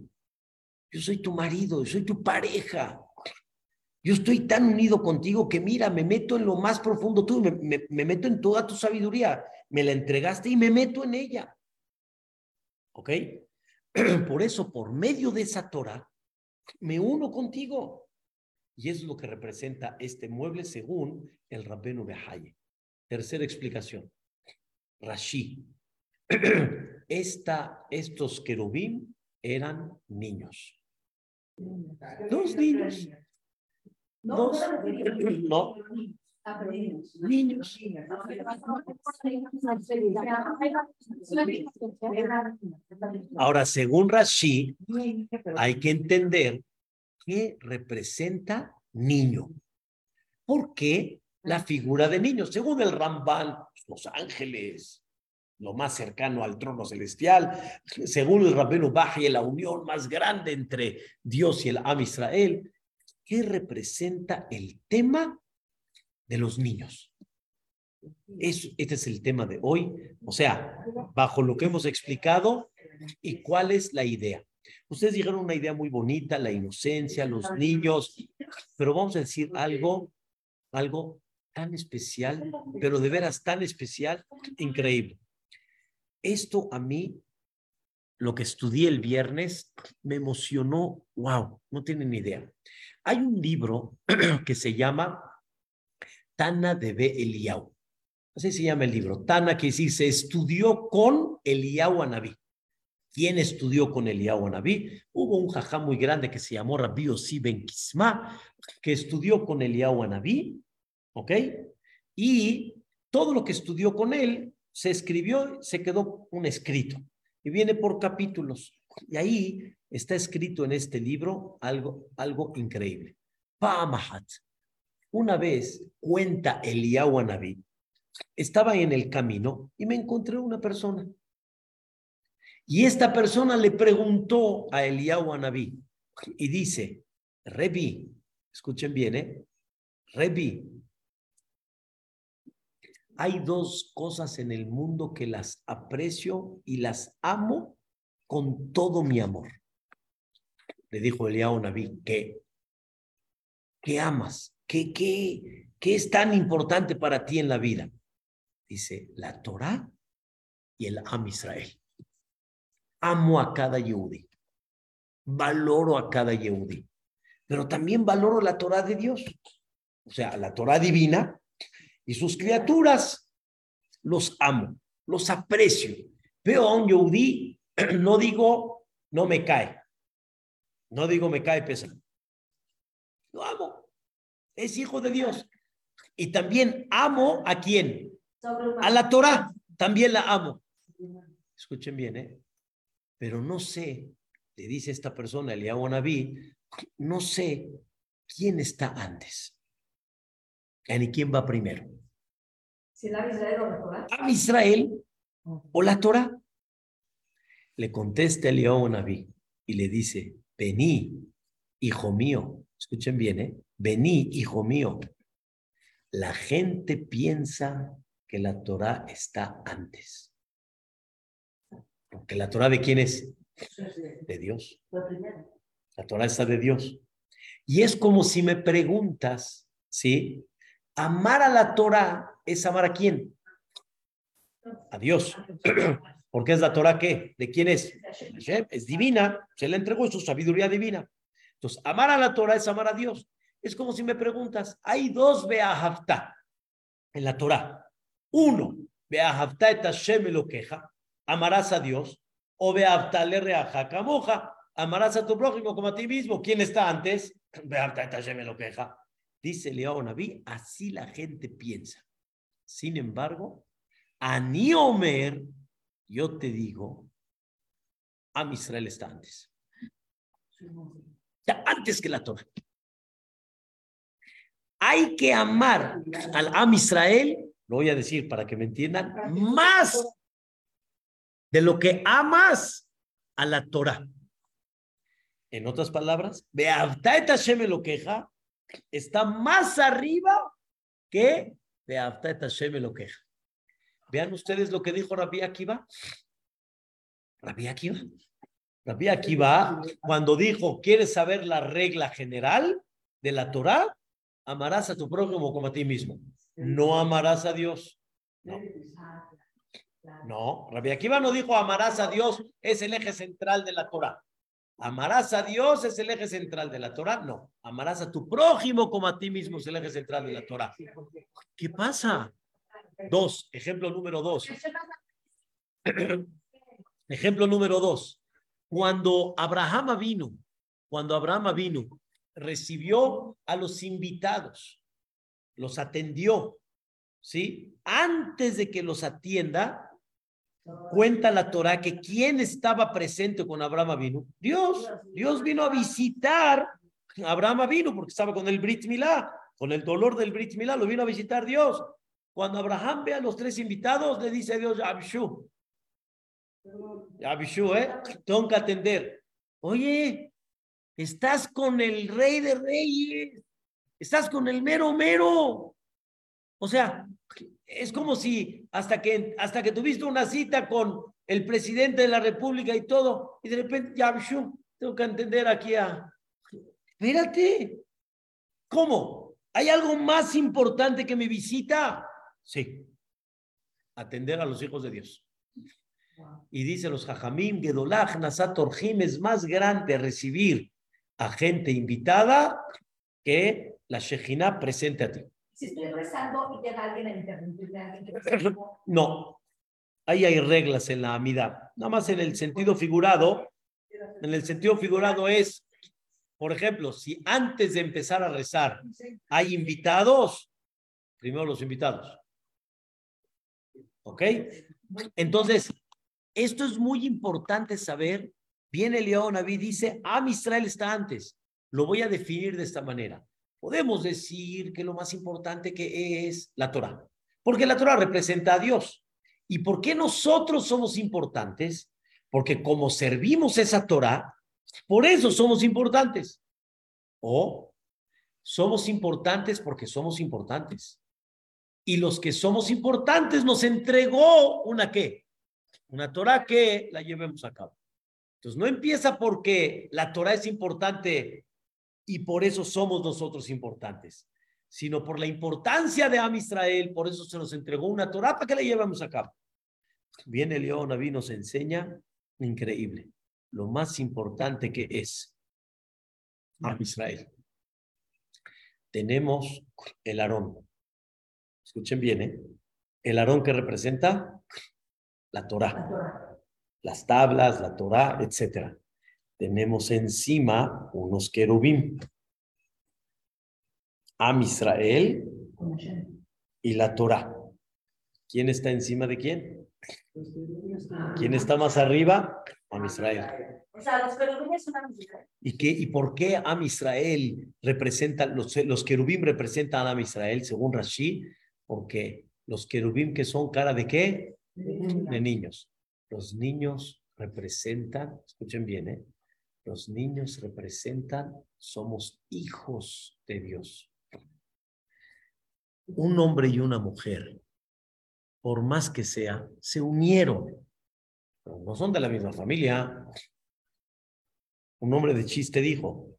Yo soy tu marido, yo soy tu pareja. Yo estoy tan unido contigo que mira, me meto en lo más profundo tú, me, me, meto en toda tu sabiduría. Me la entregaste y me meto en ella. ¿Ok? [clears throat] Por eso, por medio de esa Torah, me uno contigo. Y eso es lo que representa este mueble según el Rabbenu Behaye. Tercera explicación. Rashi. [clears throat] Esta, estos querubín eran niños. Dos niños. Dos. No. Niños. Ahora, según Rashi, hay que entender qué representa niño. ¿Por qué la figura de niño? Según el Ramban, los ángeles, lo más cercano al trono celestial, según el Rabbenu y la unión más grande entre Dios y el Am Israel. ¿Qué representa el tema de los niños? este es el tema de hoy, o sea, bajo lo que hemos explicado y cuál es la idea. Ustedes dijeron una idea muy bonita, la inocencia, los niños, pero vamos a decir algo, algo tan especial, pero de veras tan especial, increíble. Esto a mí, lo que estudié el viernes, me emocionó, wow, no tienen idea. Hay un libro [clears throat] que se llama Tana de B. Eliau. Así se llama el libro. Tana que decir, se estudió con Eliau Anabí. ¿Quién estudió con Eliau Anabí? Hubo un jajá muy grande que se llamó Rabbi Osi Ben Kisma, que estudió con Eliau Anabí, ¿ok? Y todo lo que estudió con él se escribió, se quedó un escrito y viene por capítulos. Y ahí está escrito en este libro algo, algo increíble. Pamahat. Una vez cuenta Eliyahu Anabí, estaba en el camino y me encontré una persona. Y esta persona le preguntó a Eliyahu Anabí y dice, Rebi, escuchen bien, ¿eh? Rebi, hay dos cosas en el mundo que las aprecio y las amo con todo mi amor. Le dijo Eliao Naví, ¿qué? ¿Qué amas? ¿Qué, qué, ¿Qué es tan importante para ti en la vida? Dice, la Torah y el Am Israel. Amo a cada Yehudi. Valoro a cada Yehudi. Pero también valoro la Torah de Dios. O sea, la Torah divina y sus criaturas los amo, los aprecio. Veo a un Yehudi, [clears throat] no digo, no me cae. No digo, me cae pesado. Lo amo. Es hijo de Dios. Y también amo a quién? A la Torah. También la amo. Escuchen bien, ¿eh? Pero no sé, le dice esta persona, Eliyahu Naví, no sé quién está antes. ¿Y quién va primero? ¿Si el Israel o la Torah? Israel o la Torah. Le contesta el Naví y le dice, vení, hijo mío. Escuchen bien, ¿eh? Vení, hijo mío. La gente piensa que la Torah está antes. Porque la Torah de quién es? De Dios. La Torah está de Dios. Y es como si me preguntas, ¿sí? Amar a la Torah es amar a quién? A Dios. [clears throat] Porque es la Torah qué? ¿De quién es? Es divina. Se le entregó su sabiduría divina. Entonces, amar a la Torah es amar a Dios. Es como si me preguntas, hay dos Beahavta en la Torah. Uno, Beahavta et Hashem lo queja, amarás a Dios, o Beahavta le reaja camoja, amarás a tu prójimo como a ti mismo. ¿Quién está antes? [clears throat] Hashem lo queja. Dice León Naví, así la gente piensa. Sin embargo, a Niomer, yo te digo, a Israel está antes. Antes que la Torah. hay que amar al Am Israel, lo voy a decir para que me entiendan, más de lo que amas a la Torah. En otras palabras, Beavta Hashem lo queja está más arriba que Beavta Hashem lo queja. Vean ustedes lo que dijo Rabbi Akiva. Rabbi Akiva. Rabbi Akiva, cuando dijo, ¿quieres saber la regla general de la Torah? Amarás a tu prójimo como a ti mismo. No amarás a Dios. No. No, Rabbi Akiva no dijo amarás a Dios, es el eje central de la Torah. Amarás a Dios es el eje central de la Torah. No, amarás a tu prójimo como a ti mismo es el eje central de la Torah. ¿Qué pasa? Dos, ejemplo número dos. [clears throat] ejemplo número dos. Cuando Abraham vino, cuando Abraham vino, recibió a los invitados, los atendió, ¿sí? Antes de que los atienda, Cuenta la Torah que quién estaba presente con Abraham vino. Dios. Dios vino a visitar Abraham vino porque estaba con el Brit Milá, con el dolor del Brit Milá, lo vino a visitar Dios. Cuando Abraham ve a los tres invitados, le dice a Dios, Abishu, Abishu, ¿eh? Tengo que atender. Oye, estás con el rey de reyes, estás con el mero mero. O sea, es como si hasta que, hasta que tuviste una cita con el presidente de la República y todo, y de repente, ya, tengo que entender aquí a... Espérate, ¿cómo? ¿Hay algo más importante que mi visita? Sí, atender a los hijos de Dios. Y dice los Jajamim, Gedolach, Nasat es más grande recibir a gente invitada que la Shejina presente a ti si estoy rezando y llega alguien a interrumpirme, No, ahí hay reglas en la amida. Nada más en el sentido figurado, en el sentido figurado es, por ejemplo, si antes de empezar a rezar hay invitados, primero los invitados. ¿Ok? Entonces, esto es muy importante saber. Viene León Naví dice, ah, Israel está antes. Lo voy a definir de esta manera podemos decir que lo más importante que es la Torah, porque la Torah representa a Dios. ¿Y por qué nosotros somos importantes? Porque como servimos esa Torah, por eso somos importantes. O somos importantes porque somos importantes. Y los que somos importantes nos entregó una qué? Una Torah que la llevemos a cabo. Entonces no empieza porque la Torah es importante y por eso somos nosotros importantes, sino por la importancia de Am Israel, por eso se nos entregó una Torah para que la llevemos a cabo. Viene León Naví nos enseña, increíble, lo más importante que es Am Israel. Tenemos el Aarón. Escuchen bien, ¿eh? El Aarón que representa la Torah, las tablas, la Torah, etcétera tenemos encima unos querubín. Am Israel y la Torah. ¿Quién está encima de quién? ¿Quién está más arriba? Am Israel. O sea, los querubines son Am Israel. ¿Y, qué, ¿Y por qué Am Israel representa, los, los querubín representan a Am Israel, según Rashi? Porque los querubín que son cara de qué? De niños. Los niños representan, escuchen bien, ¿eh? Los niños representan, somos hijos de Dios. Un hombre y una mujer, por más que sea, se unieron. no son de la misma familia. Un hombre de chiste dijo,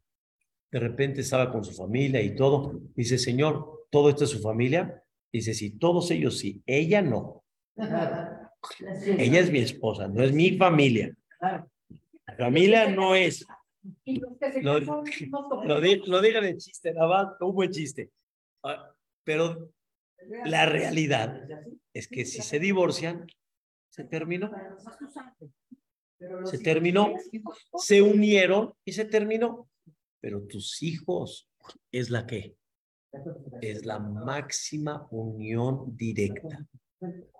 de repente estaba con su familia y todo. Dice, Señor, ¿todo esto es su familia? Dice, sí, todos ellos sí, ella no. [laughs] Ella es mi esposa, no es mi familia. Familia no es. Lo, lo, lo digan de chiste, nada más, un buen chiste. Ah, pero la realidad es que si se divorcian, se terminó. Se terminó. Se unieron y se terminó. Pero tus hijos es la que es la máxima unión directa.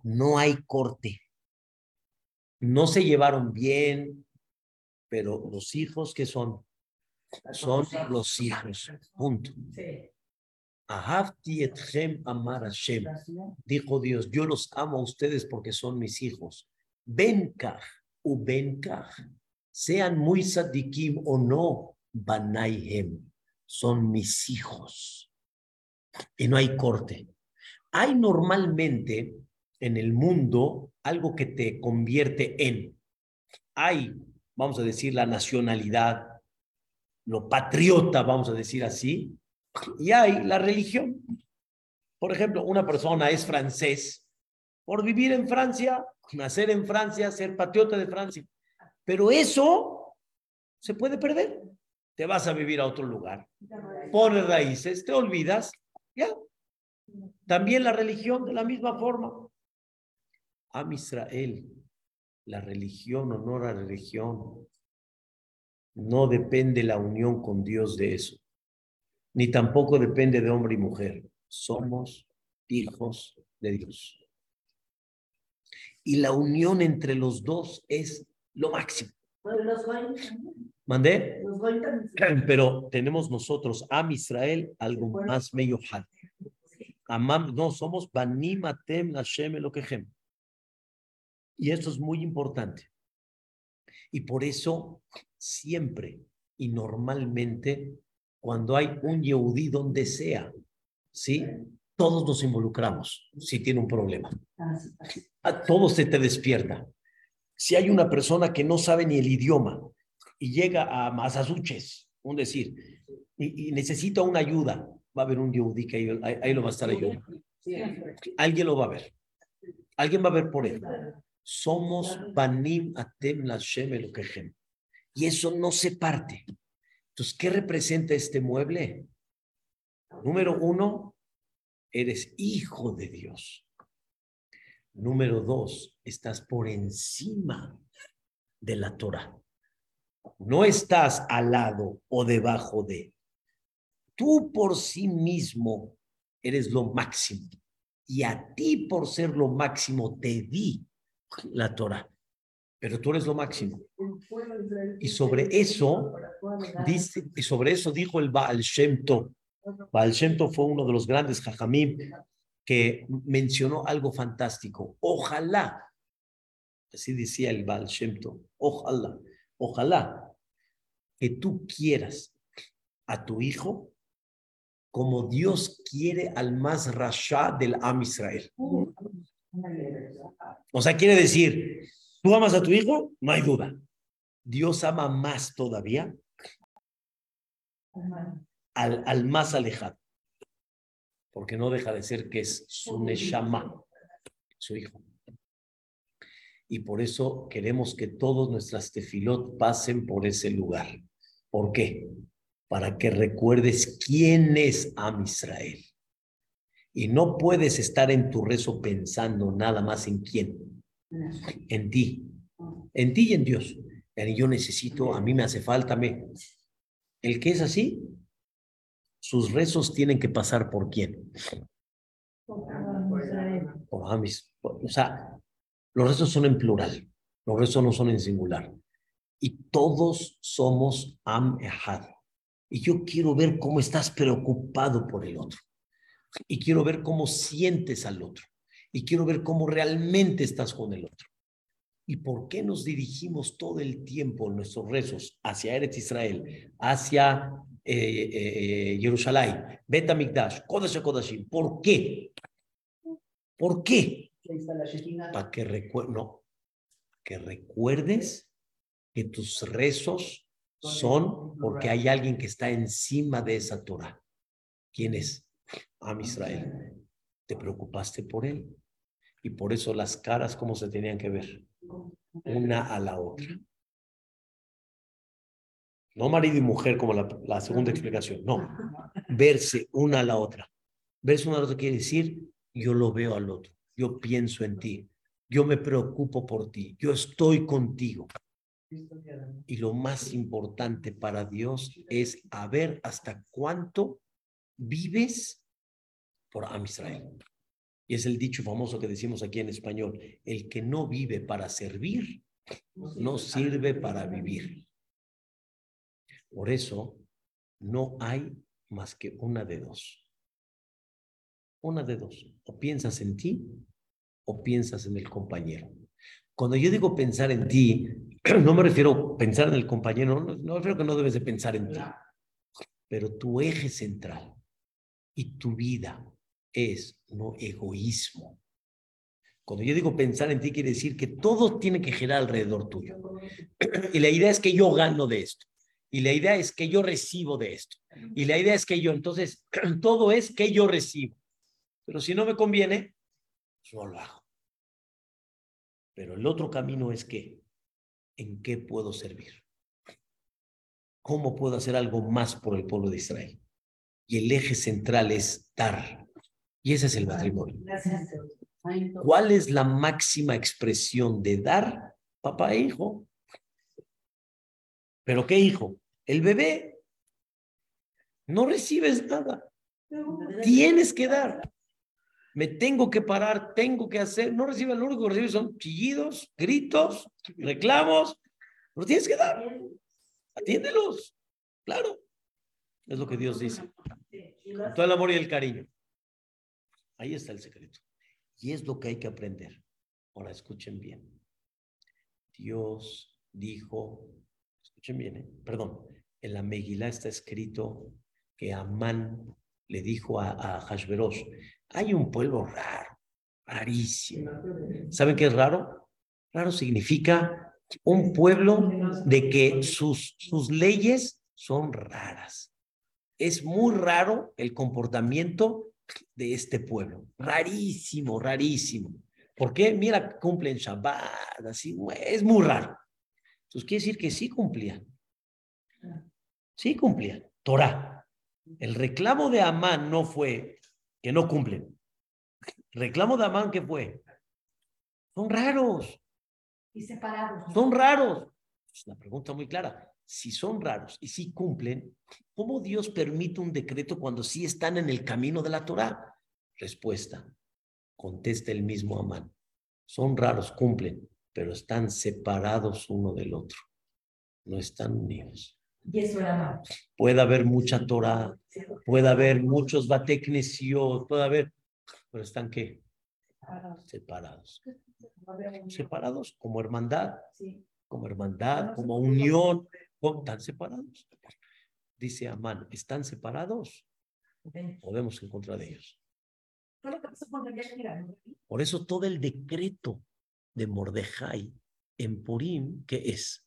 No hay corte. No se llevaron bien, pero los hijos que son, son los hijos, punto. Ahavti etchem amar Hashem. Dijo Dios, yo los amo a ustedes porque son mis hijos. Benkaj u benkaj. Sean muy sadikim o no, banaihem. Son mis hijos. Y no hay corte. Hay normalmente en el mundo algo que te convierte en. Hay, vamos a decir, la nacionalidad, lo patriota, vamos a decir así, y hay la religión. Por ejemplo, una persona es francés por vivir en Francia, nacer en Francia, ser patriota de Francia. Pero eso se puede perder. Te vas a vivir a otro lugar, pones raíces, te olvidas, ya. También la religión de la misma forma. Am Israel, la religión, honor a la religión, no depende la unión con Dios de eso, ni tampoco depende de hombre y mujer. Somos hijos de Dios. Y la unión entre los dos es lo máximo. ¿Mandé? [clears throat] Pero tenemos nosotros, Am Israel, algo más medio Amam, no, somos Banim Atem Hashem Elokehem. Y esto es muy importante. Y por eso siempre y normalmente cuando hay un Yehudí donde sea, ¿sí? Todos nos involucramos si tiene un problema. A todos se te despierta. Si hay una persona que no sabe ni el idioma y llega a Massachusetts, un decir, y, necesita una ayuda, va a haber un Yehudí que ahí, lo va a estar ayudando. Alguien lo va a ver. Alguien va a ver por él. Somos Banim Atem Lashem. Y eso no se parte. Entonces, ¿qué representa este mueble? Número uno, eres hijo de Dios. Número dos, estás por encima de la Torah. No estás al lado o debajo de. Tú por sí mismo eres lo máximo. Y a ti por ser lo máximo te di la Torah pero tú eres lo máximo. Y sobre eso, dice, y sobre eso dijo el Baal Shem Tov. Baal Shem Tov fue uno de los grandes jajamim que mencionó algo fantástico. Ojalá, así decía el Baal Shem Tov, ojalá, ojalá que tú quieras a tu hijo como Dios quiere al más rasha del Am Israel. O sea, quiere decir, ¿Tú amas a tu hijo? No hay duda. Dios ama más todavía al, al más alejado. Porque no deja de ser que es su Neshama, su hijo. Y por eso queremos que todos nuestras tefilot pasen por ese lugar. ¿Por qué? Para que recuerdes quién es Am Israel. Y no puedes estar en tu rezo pensando nada más en quién en ti, en ti y en Dios. Yo necesito, a mí me hace falta, me... El que es así, sus rezos tienen que pasar por quién? Por Amis. O sea, los rezos son en plural, los rezos no son en singular. Y todos somos Am Ehad. Y yo quiero ver cómo estás preocupado por el otro. Y quiero ver cómo sientes al otro y quiero ver cómo realmente estás con el otro. ¿Y por qué nos dirigimos todo el tiempo en nuestros rezos hacia Eretz Israel, hacia eh, eh, Jerusalén, Betamikdash, Kodesh Kodashim? ¿Por qué? ¿Por qué? Para que, no, que recuerdes que tus rezos son porque hay alguien que está encima de esa Torah. ¿Quién es? Am Israel. ¿Te preocupaste por él? Y por eso las caras, ¿cómo se tenían que ver? Una a la otra. No marido y mujer como la, segunda explicación, no. Verse una a la otra. Verse una a la otra quiere decir, yo lo veo al otro, yo pienso en ti, yo me preocupo por ti, yo estoy contigo. Y lo más importante para Dios es a ver hasta cuánto vives por Am Israel. Y es el dicho famoso que decimos aquí en español, el que no vive para servir, no sirve para vivir. Por eso no hay más que una de dos. Una de dos. O piensas en ti o piensas en el compañero. Cuando yo digo pensar en ti, [clears throat] no me refiero a pensar en el compañero, no, no me refiero a que no debes de pensar en ti, pero tu eje central y tu vida es no egoísmo. Cuando yo digo pensar en ti, quiere decir que todo tiene que girar alrededor tuyo. Y la idea es que yo gano de esto. Y la idea es que yo recibo de esto. Y la idea es que yo, entonces, [clears throat] todo es que yo recibo. Pero si no me conviene, no lo hago. Pero el otro camino es que, ¿en qué puedo servir? ¿Cómo puedo hacer algo más por el pueblo de Israel? Y el eje central es dar. Y ese es el matrimonio. ¿Cuál es la máxima expresión de dar? Papá e hijo. ¿Pero qué hijo? El bebé. No recibes nada. Tienes que dar. Me tengo que parar, tengo que hacer. No recibe lo único que recibe son chillidos, gritos, reclamos. Pero tienes que dar. Atiéndelos. Claro. Es lo que Dios dice. Con todo el amor y el cariño. Ahí está el secreto. Y es lo que hay que aprender. Ahora escuchen bien. Dios dijo, escuchen bien, ¿eh? perdón, en la Megilá está escrito que Amán le dijo a, a hay un pueblo raro, rarísimo. ¿Saben qué es raro? Raro significa un pueblo de que sus, sus leyes son raras. Es muy raro el comportamiento de este pueblo. Rarísimo, rarísimo. ¿Por qué? Mira, cumplen Shabbat, así, es muy raro. Entonces quiere decir que sí cumplían. Sí cumplían. Torah. El reclamo de Amán no fue que no cumplen. El reclamo de Amán, ¿qué fue? Son raros. Y separados. Son raros. Es una pregunta muy clara. Si son raros y si cumplen, ¿cómo Dios permite un decreto cuando sí están en el camino de la Torah? Respuesta. Contesta el mismo Amán. Son raros, cumplen, pero están separados uno del otro. No están unidos. Y eso era malo. Puede haber mucha Torah, puede haber muchos bateknesiot, puede haber, pero están qué? Separados. Separados como hermandad, como hermandad, como unión, están separados. Dice Amán, ¿están separados? Podemos encontrar de ellos. Por eso todo el decreto de Mordejai en Purim, que es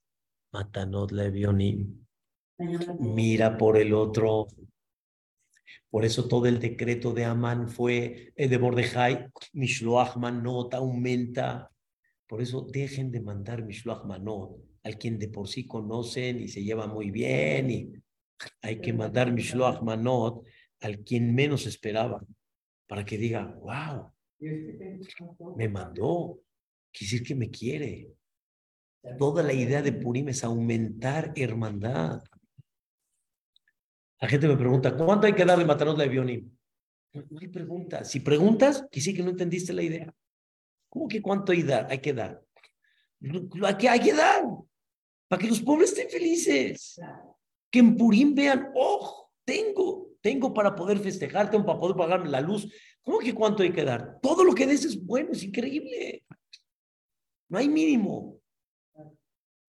Matanot Levionim, mira por el otro. Por eso todo el decreto de Amán fue el de Mordejai, Mishloach Manot aumenta. Por eso dejen de mandar Mishloach Manot al quien de por sí conocen y se lleva muy bien y hay que mandar Mishloach Manot al quien menos esperaba para que diga, wow, me mandó, quiere decir que me quiere. Toda la idea de Purim es aumentar hermandad. La gente me pregunta, ¿cuánto hay que darle Matanot de Bionim? No hay pregunta. Si preguntas, quiere decir que no entendiste la idea. ¿Cómo que cuánto hay, dar, hay que dar? Hay que, hay que dar para que los pobres estén felices. Que en Purim vean, oh, tengo, tengo para poder festejar, tengo para poder pagarme la luz. ¿Cómo que cuánto hay que dar? Todo lo que des es bueno, es increíble. No hay mínimo.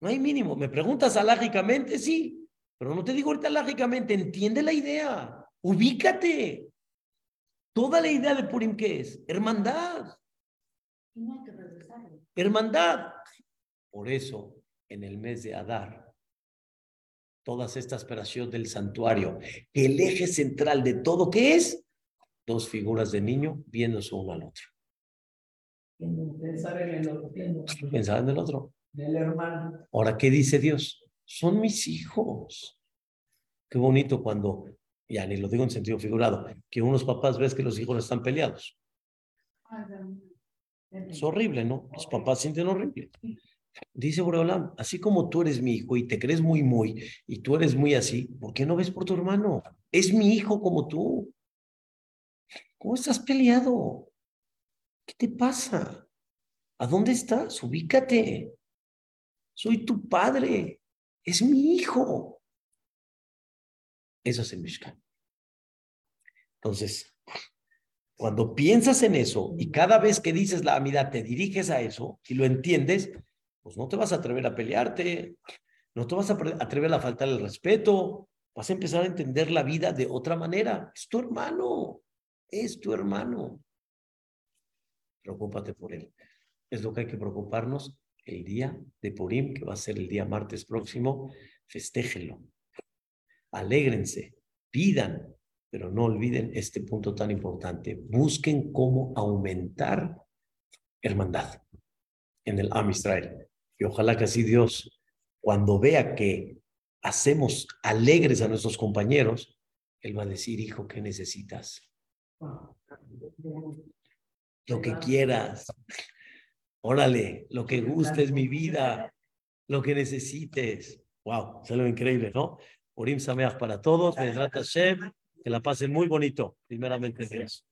No hay mínimo. ¿Me preguntas alágicamente? Sí. Pero no te digo ahorita lógicamente, entiende la idea, ubícate. Toda la idea de Purim, ¿qué es? Hermandad. Hermandad. Por eso, en el mes de Adar, todas estas operaciones del santuario, el eje central de todo, ¿qué es? Dos figuras de niño viéndose uno al otro. Pensar en el otro. Pensar en el otro. El hermano. Ahora, ¿qué dice Dios? son mis hijos. Qué bonito cuando, ya ni lo digo en sentido figurado, que unos papás ves que los hijos están peleados. Es horrible, ¿no? Los papás sienten horrible. Dice Boreolam, así como tú eres mi hijo y te crees muy, muy, y tú eres muy así, ¿por qué no ves por tu hermano? Es mi hijo como tú. ¿Cómo estás peleado? ¿Qué te pasa? ¿A dónde estás? Ubícate. Soy tu padre. Es mi hijo. Eso es el Mishkan. Entonces, Cuando piensas en eso y cada vez que dices la amidad te diriges a eso y lo entiendes, pues no te vas a atrever a pelearte, no te vas a atrever a faltar el respeto, vas a empezar a entender la vida de otra manera. Es tu hermano, es tu hermano. Preocúpate por él. Es lo que hay que preocuparnos el día de Purim, que va a ser el día martes próximo. Festéjenlo. Alégrense, pidan, pero no olviden este punto tan importante. Busquen cómo aumentar hermandad en el Am Israel. Y ojalá que así Dios, cuando vea que hacemos alegres a nuestros compañeros, Él va a decir, hijo, ¿qué necesitas? Lo que quieras. Órale, lo que guste es mi vida, lo que necesites. Wow, es increíble, ¿no? Urim Sameach para todos, que la pasen muy bonito, primeramente Dios.